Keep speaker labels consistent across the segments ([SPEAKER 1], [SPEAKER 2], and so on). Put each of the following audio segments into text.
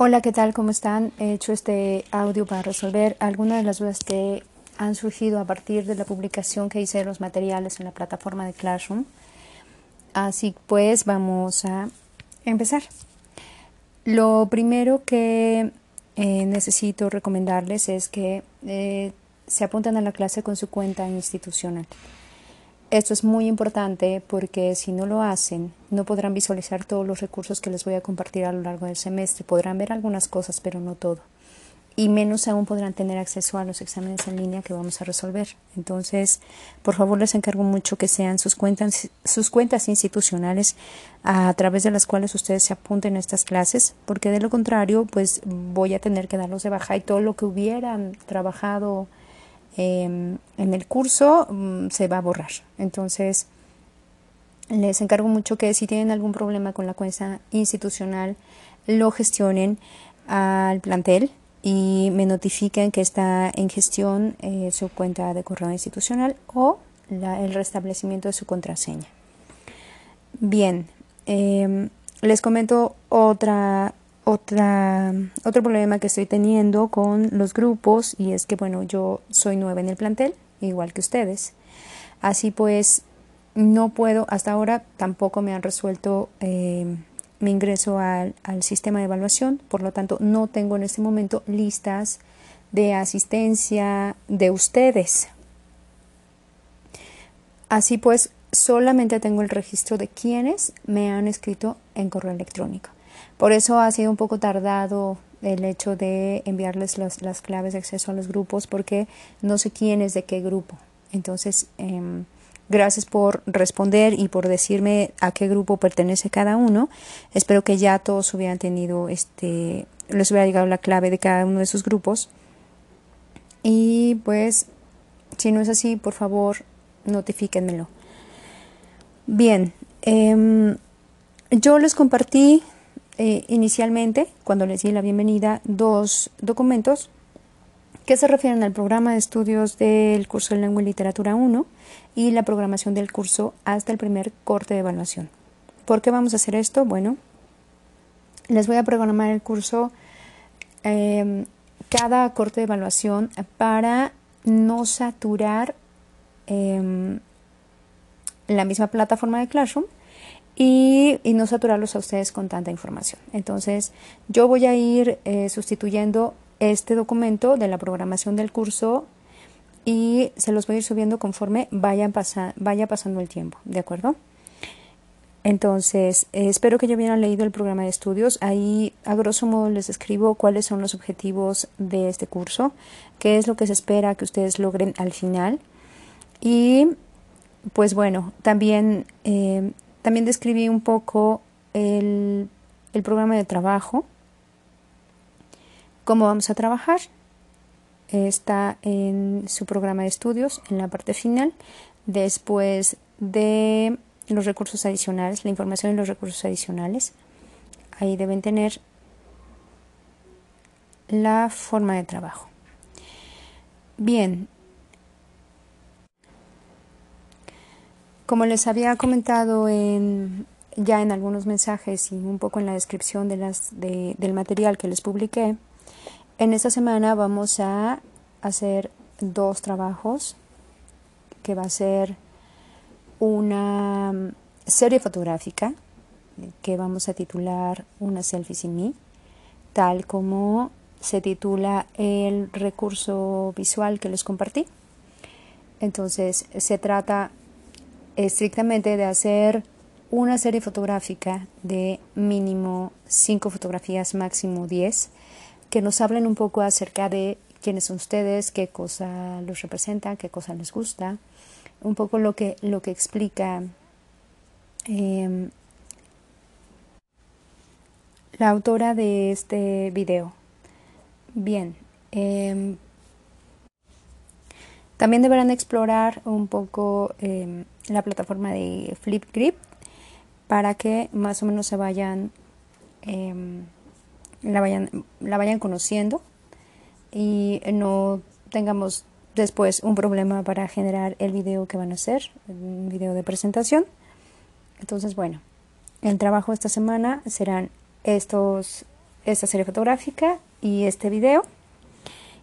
[SPEAKER 1] Hola, ¿qué tal? ¿Cómo están? He hecho este audio para resolver algunas de las dudas que han surgido a partir de la publicación que hice de los materiales en la plataforma de Classroom. Así pues, vamos a empezar. Lo primero que eh, necesito recomendarles es que eh, se apunten a la clase con su cuenta institucional. Esto es muy importante porque si no lo hacen, no podrán visualizar todos los recursos que les voy a compartir a lo largo del semestre. Podrán ver algunas cosas, pero no todo. Y menos aún podrán tener acceso a los exámenes en línea que vamos a resolver. Entonces, por favor, les encargo mucho que sean sus cuentas, sus cuentas institucionales a través de las cuales ustedes se apunten a estas clases, porque de lo contrario, pues voy a tener que darlos de baja y todo lo que hubieran trabajado Em, en el curso mm, se va a borrar. Entonces, les encargo mucho que si tienen algún problema con la cuenta institucional, lo gestionen al plantel y me notifiquen que está en gestión eh, su cuenta de correo institucional o el restablecimiento de su contraseña. Bien, em, les comento otra otra, otro problema que estoy teniendo con los grupos y es que, bueno, yo soy nueva en el plantel, igual que ustedes. Así pues, no puedo, hasta ahora tampoco me han resuelto eh, mi ingreso al, al sistema de evaluación, por lo tanto, no tengo en este momento listas de asistencia de ustedes. Así pues, solamente tengo el registro de quienes me han escrito en correo electrónico. Por eso ha sido un poco tardado el hecho de enviarles las claves de acceso a los grupos porque no sé quién es de qué grupo. Entonces, em, gracias por responder y por decirme a qué grupo pertenece cada uno. Espero que ya todos hubieran tenido, este, les hubiera llegado la clave de cada uno de sus grupos. Y pues, si no es así, por favor, notifíquenmelo. Bien, em, yo les compartí eh, inicialmente, cuando les di la bienvenida, dos documentos que se refieren al programa de estudios del curso de Lengua y Literatura 1 y la programación del curso hasta el primer corte de evaluación. ¿Por qué vamos a hacer esto? Bueno, les voy a programar el curso em, cada corte de evaluación para no saturar em, la misma plataforma de Classroom y, no saturarlos a ustedes con tanta información. Entonces, yo voy a ir eh, sustituyendo este documento de la programación del curso y se los voy a ir subiendo conforme vaya pasando el tiempo, ¿de acuerdo? Entonces, eh, espero que ya hubieran leído el programa de estudios. Ahí, a grosso modo, les escribo cuáles son los objetivos de este curso, qué es lo que se espera que ustedes logren al final. Y, pues bueno, también eh, también describí un poco el, programa de trabajo, cómo vamos a trabajar. Está en su programa de estudios, en la parte final, después de los recursos adicionales, la información de los recursos adicionales. Ahí deben tener la forma de trabajo. Bien, Como les había comentado en, ya en algunos mensajes y un poco en la descripción del material que les publiqué, en esta semana vamos a hacer dos trabajos que va a ser una serie fotográfica que vamos a titular Una selfie sin mí, tal como se titula el recurso visual que les compartí. Entonces, se trata estrictamente de hacer una serie fotográfica de mínimo 5 fotografías, máximo 10, que nos hablen un poco acerca de quiénes son ustedes, qué cosa los representa, qué cosa les gusta, un poco lo que, lo que explica em, la autora de este video. Bien, em, también deberán explorar un poco em, la plataforma de Flipgrid para que más o menos se vayan, em, la vayan, la vayan conociendo y no tengamos después un problema para generar el video que van a hacer, un video de presentación. Entonces, bueno, el trabajo esta semana serán estos, esta serie fotográfica y este video.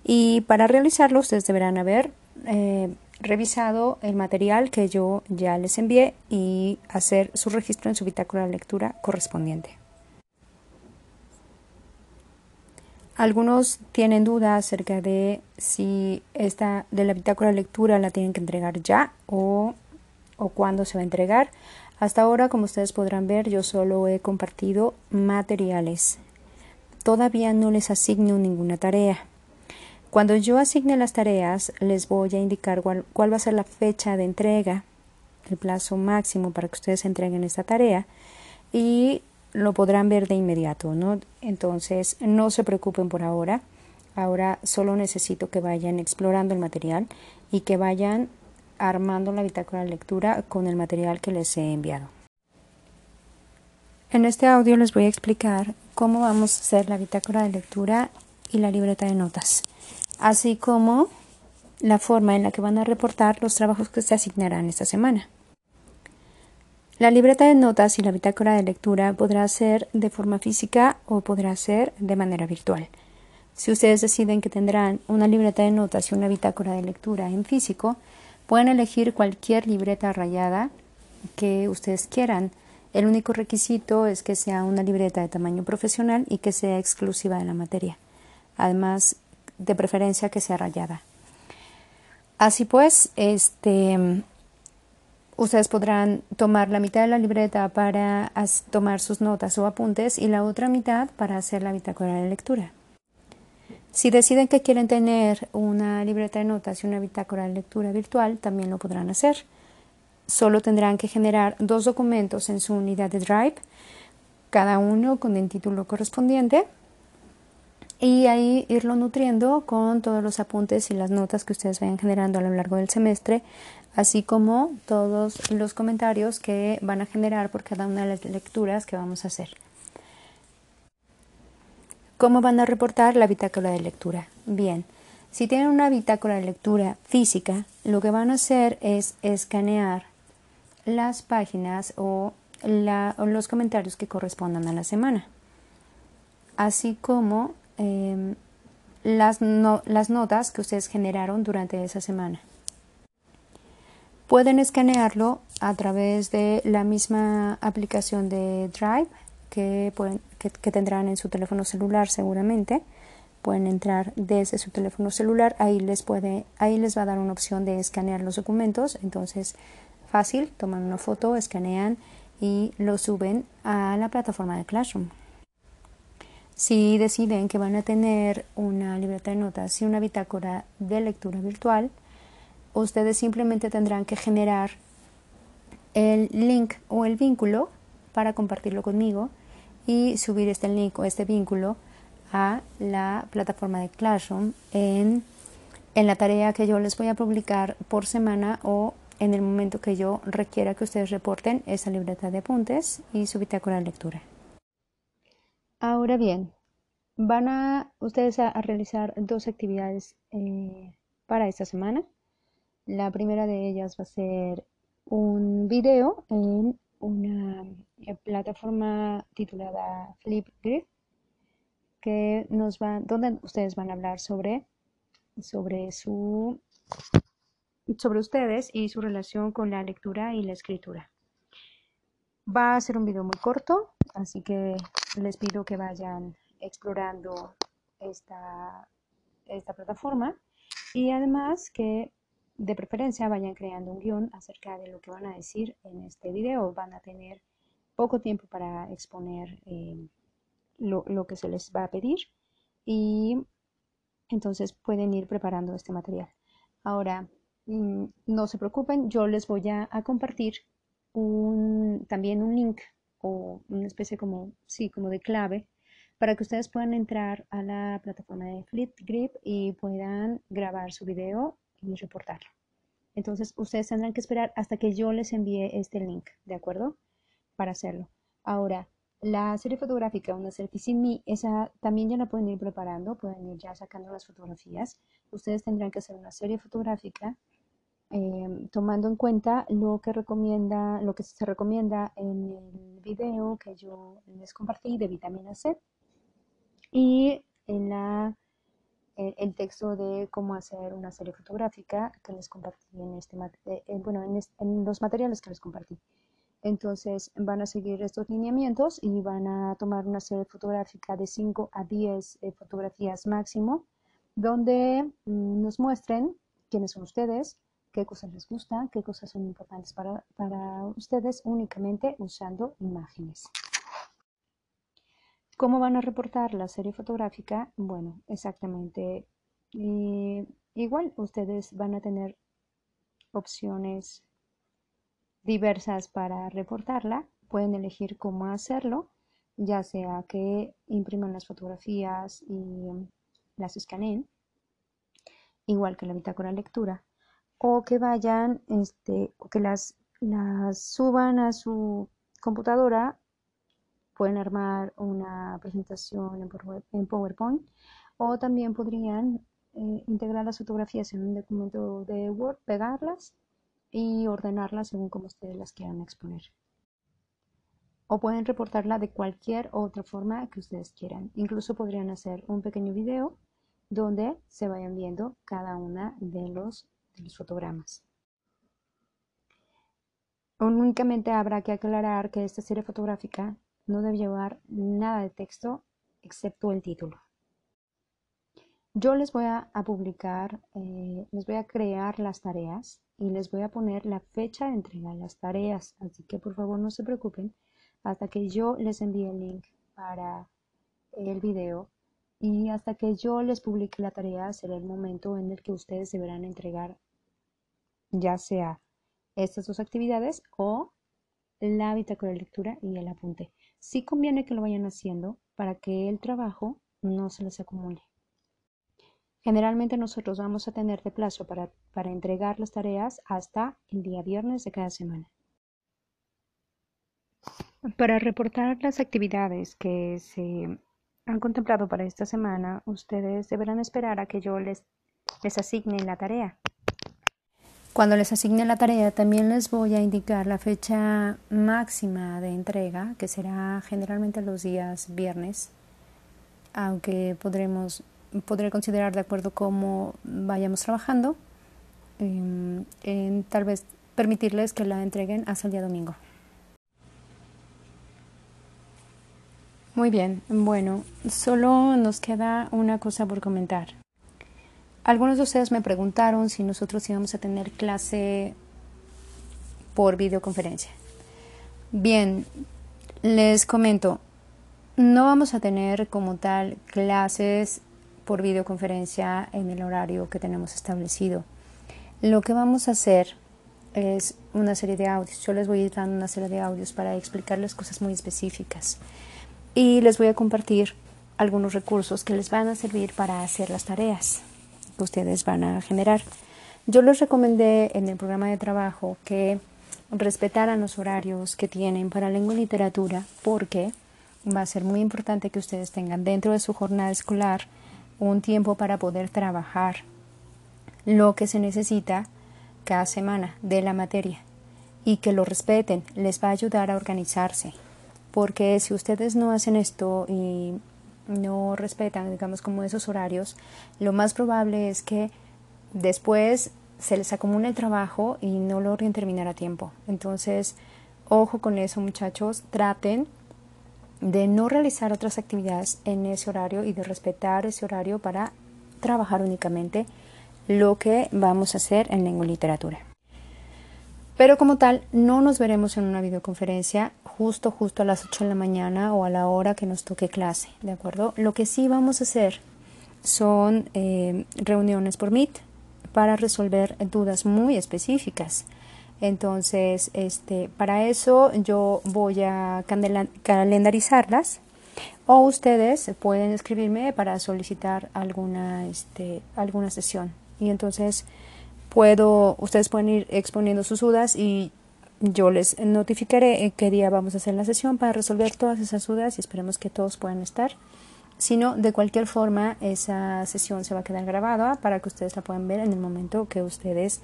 [SPEAKER 1] Y para realizarlo ustedes deberán haber eh, revisado el material que yo ya les envié y hacer su registro en su bitácora de lectura correspondiente. Algunos tienen dudas acerca de si esta de la bitácora de lectura la tienen que entregar ya o, o cuándo se va a entregar. Hasta ahora, como ustedes podrán ver, yo solo he compartido materiales. Todavía no les asigno ninguna tarea. Cuando yo asigne las tareas, les voy a indicar cuál, va a ser la fecha de entrega, el plazo máximo para que ustedes entreguen esta tarea y lo podrán ver de inmediato. Entonces, no se preocupen por ahora. Ahora solo necesito que vayan explorando el material y que vayan armando la bitácora de lectura con el material que les he enviado. En este audio les voy a explicar cómo vamos a hacer la bitácora de lectura y la libreta de notas, así como la forma en la que van a reportar los trabajos que se asignarán esta semana. La libreta de notas y la bitácora de lectura podrá ser de forma física o podrá ser de manera virtual. Si ustedes deciden que tendrán una libreta de notas y una bitácora de lectura en físico, pueden elegir cualquier libreta rayada que ustedes quieran. El único requisito es que sea una libreta de tamaño profesional y que sea exclusiva de la materia. Además, de preferencia que sea rayada. Así pues, este Ustedes podrán tomar la mitad de la libreta para tomar sus notas o apuntes y la otra mitad para hacer la bitácora de lectura. Si deciden que quieren tener una libreta de notas y una bitácora de lectura virtual, también lo podrán hacer. Solo tendrán que generar dos documentos en su unidad de Drive, cada uno con el título correspondiente, y ahí irlo nutriendo con todos los apuntes y las notas que ustedes vayan generando a lo largo del semestre así como todos los comentarios que van a generar por cada una de las lecturas que vamos a hacer. ¿Cómo van a reportar la bitácora de lectura? Bien, si tienen una bitácora de lectura física, lo que van a hacer es escanear las páginas o, los comentarios que correspondan a la semana, así como em, las notas que ustedes generaron durante esa semana. Pueden escanearlo a través de la misma aplicación de Drive que, que, tendrán en su teléfono celular seguramente. Pueden entrar desde su teléfono celular, ahí les, puede, ahí les va a dar una opción de escanear los documentos. Entonces, fácil, toman una foto, escanean y lo suben a la plataforma de Classroom. Si deciden que van a tener una libreta de notas y una bitácora de lectura virtual, ustedes simplemente tendrán que generar el link o el vínculo para compartirlo conmigo y subir este link o este vínculo a la plataforma de Classroom en, en la tarea que yo les voy a publicar por semana o en el momento que yo requiera que ustedes reporten esa libreta de apuntes y su bitácora de lectura. Ahora bien, van a ustedes a, realizar dos actividades eh, para esta semana. La primera de ellas va a ser un video en una eh, plataforma titulada Flipgrid que nos donde ustedes van a hablar sobre, sobre su sobre ustedes y su relación con la lectura y la escritura. Va a ser un video muy corto, así que les pido que vayan explorando esta, esta plataforma y además que de preferencia vayan creando un guion acerca de lo que van a decir en este video. Van a tener poco tiempo para exponer eh, lo, que se les va a pedir y entonces pueden ir preparando este material. Ahora, mm, no se preocupen, yo les voy a, compartir también un link o una especie como, sí, como de clave para que ustedes puedan entrar a la plataforma de Flipgrid y puedan grabar su video y reportarlo. Entonces, ustedes tendrán que esperar hasta que yo les envíe este link, ¿de acuerdo? Para hacerlo. Ahora, la serie fotográfica, una selfie sin mí, esa también ya la pueden ir preparando, pueden ir ya sacando las fotografías. Ustedes tendrán que hacer una serie fotográfica em, tomando en cuenta lo que recomienda, lo que se recomienda en el video que yo les compartí de vitamina C. y en la el, texto de cómo hacer una serie fotográfica que les compartí en este eh, bueno en, los materiales que les compartí entonces van a seguir estos lineamientos y van a tomar una serie fotográfica de 5 a 10 eh, fotografías máximo donde mm, nos muestren quiénes son ustedes qué cosas les gusta, qué cosas son importantes para, para ustedes únicamente usando imágenes. ¿Cómo van a reportar la serie fotográfica? Bueno, exactamente igual ustedes van a tener opciones diversas para reportarla. Pueden elegir cómo hacerlo, ya sea que impriman las fotografías y las escaneen, igual que la bitácora lectura, o que vayan, este, o que las, las suban a su computadora pueden armar una presentación en PowerPoint o también podrían eh, integrar las fotografías en un documento de Word, pegarlas y ordenarlas según como ustedes las quieran exponer. O pueden reportarla de cualquier otra forma que ustedes quieran. Incluso podrían hacer un pequeño video donde se vayan viendo cada una de los, los fotogramas. Únicamente habrá que aclarar que esta serie fotográfica no debe llevar nada de texto excepto el título. Yo les voy a, publicar, eh, les voy a crear las tareas y les voy a poner la fecha de entrega de las tareas. Así que por favor no se preocupen hasta que yo les envíe el link para el video y hasta que yo les publique la tarea será el momento en el que ustedes deberán entregar ya sea estas dos actividades o la bitácora de lectura y el apunte. Sí conviene que lo vayan haciendo para que el trabajo no se les acumule. Generalmente nosotros vamos a tener de plazo para, para entregar las tareas hasta el día viernes de cada semana. Para reportar las actividades que se han contemplado para esta semana, ustedes deberán esperar a que yo les, les asigne la tarea. Cuando les asigne la tarea también les voy a indicar la fecha máxima de entrega, que será generalmente los días viernes, aunque podremos, podré considerar de acuerdo cómo vayamos trabajando, em, tal vez permitirles que la entreguen hasta el día domingo. Muy bien, bueno, solo nos queda una cosa por comentar. Algunos de ustedes me preguntaron si nosotros íbamos a tener clase por videoconferencia. Bien, les comento, no vamos a tener como tal clases por videoconferencia en el horario que tenemos establecido. Lo que vamos a hacer es una serie de audios. Yo les voy a ir dando una serie de audios para explicarles cosas muy específicas. Y les voy a compartir algunos recursos que les van a servir para hacer las tareas ustedes van a generar. Yo les recomendé en el programa de trabajo que respetaran los horarios que tienen para lengua y literatura porque va a ser muy importante que ustedes tengan dentro de su jornada escolar un tiempo para poder trabajar lo que se necesita cada semana de la materia y que lo respeten, les va a ayudar a organizarse. Porque si ustedes no hacen esto y no respetan, digamos, como esos horarios, lo más probable es que después se les acumule el trabajo y no logren terminar a tiempo. Entonces, ojo con eso, muchachos, traten de no realizar otras actividades en ese horario y de respetar ese horario para trabajar únicamente lo que vamos a hacer en lengua y literatura. Pero como tal, no nos veremos en una videoconferencia justo, justo a las 8 de la mañana o a la hora que nos toque clase, ¿de acuerdo? Lo que sí vamos a hacer son eh, reuniones por Meet para resolver dudas muy específicas. Entonces, este, para eso yo voy a calendarizarlas o ustedes pueden escribirme para solicitar alguna, este, alguna sesión. Y entonces puedo, ustedes pueden ir exponiendo sus dudas y yo les notificaré qué día vamos a hacer la sesión para resolver todas esas dudas y esperemos que todos puedan estar. Si no, de cualquier forma, esa sesión se va a quedar grabada para que ustedes la puedan ver en el momento que ustedes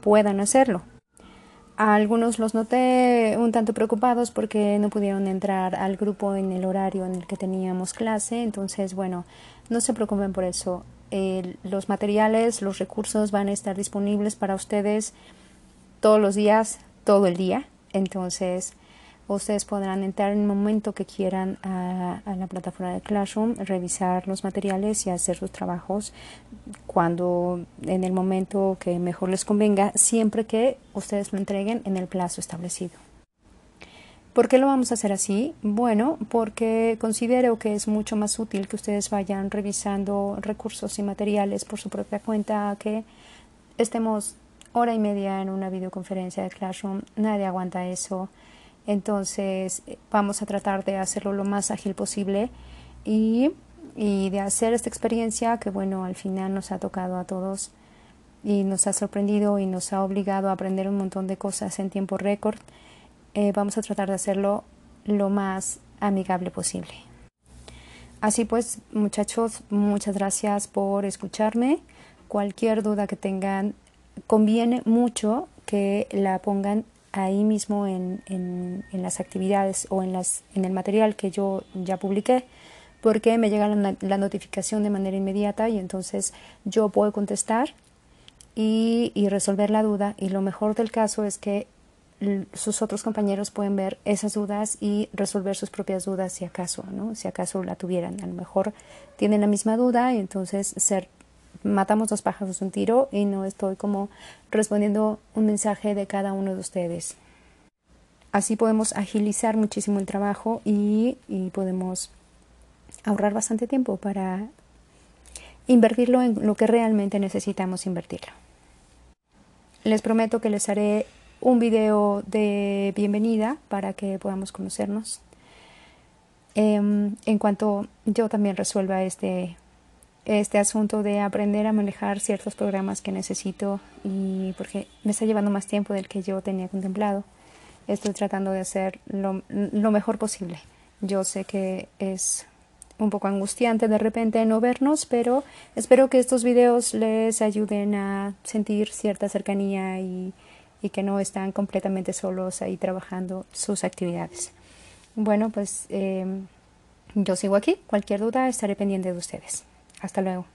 [SPEAKER 1] puedan hacerlo. A algunos los noté un tanto preocupados porque no pudieron entrar al grupo en el horario en el que teníamos clase. Entonces, bueno, no se preocupen por eso. los materiales, los recursos van a estar disponibles para ustedes todos los días, todo el día. Entonces, ustedes podrán entrar en el momento que quieran a, la plataforma de Classroom, revisar los materiales y hacer sus trabajos cuando en el momento que mejor les convenga, siempre que ustedes lo entreguen en el plazo establecido. ¿Por qué lo vamos a hacer así? Bueno, porque considero que es mucho más útil que ustedes vayan revisando recursos y materiales por su propia cuenta que estemos hora y media en una videoconferencia de Classroom. Nadie aguanta eso. Entonces vamos a tratar de hacerlo lo más ágil posible y, y, de hacer esta experiencia que bueno, al final nos ha tocado a todos y nos ha sorprendido y nos ha obligado a aprender un montón de cosas en tiempo récord. Eh, vamos a tratar de hacerlo lo más amigable posible. Así pues, muchachos, muchas gracias por escucharme. Cualquier duda que tengan, conviene mucho que la pongan ahí mismo en, en, las actividades o en, las, en el material que yo ya publiqué, porque me llega la, notificación de manera inmediata y entonces yo puedo contestar y, y, resolver la duda. Y lo mejor del caso es que sus otros compañeros pueden ver esas dudas y resolver sus propias dudas si acaso, ¿no? Si acaso la tuvieran. A lo mejor tienen la misma duda y entonces ser matamos dos pájaros un tiro y no estoy como respondiendo un mensaje de cada uno de ustedes. Así podemos agilizar muchísimo el trabajo y, y podemos ahorrar bastante tiempo para invertirlo en lo que realmente necesitamos invertirlo. Les prometo que les haré un video de bienvenida para que podamos conocernos. Em, en cuanto yo también resuelva este este asunto de aprender a manejar ciertos programas que necesito y porque me está llevando más tiempo del que yo tenía contemplado. Estoy tratando de hacer lo, lo mejor posible. Yo sé que es un poco angustiante de repente no vernos, pero espero que estos videos les ayuden a sentir cierta cercanía y, y que no están completamente solos ahí trabajando sus actividades. Bueno, pues eh, yo sigo aquí. Cualquier duda estaré pendiente de ustedes. Hasta luego.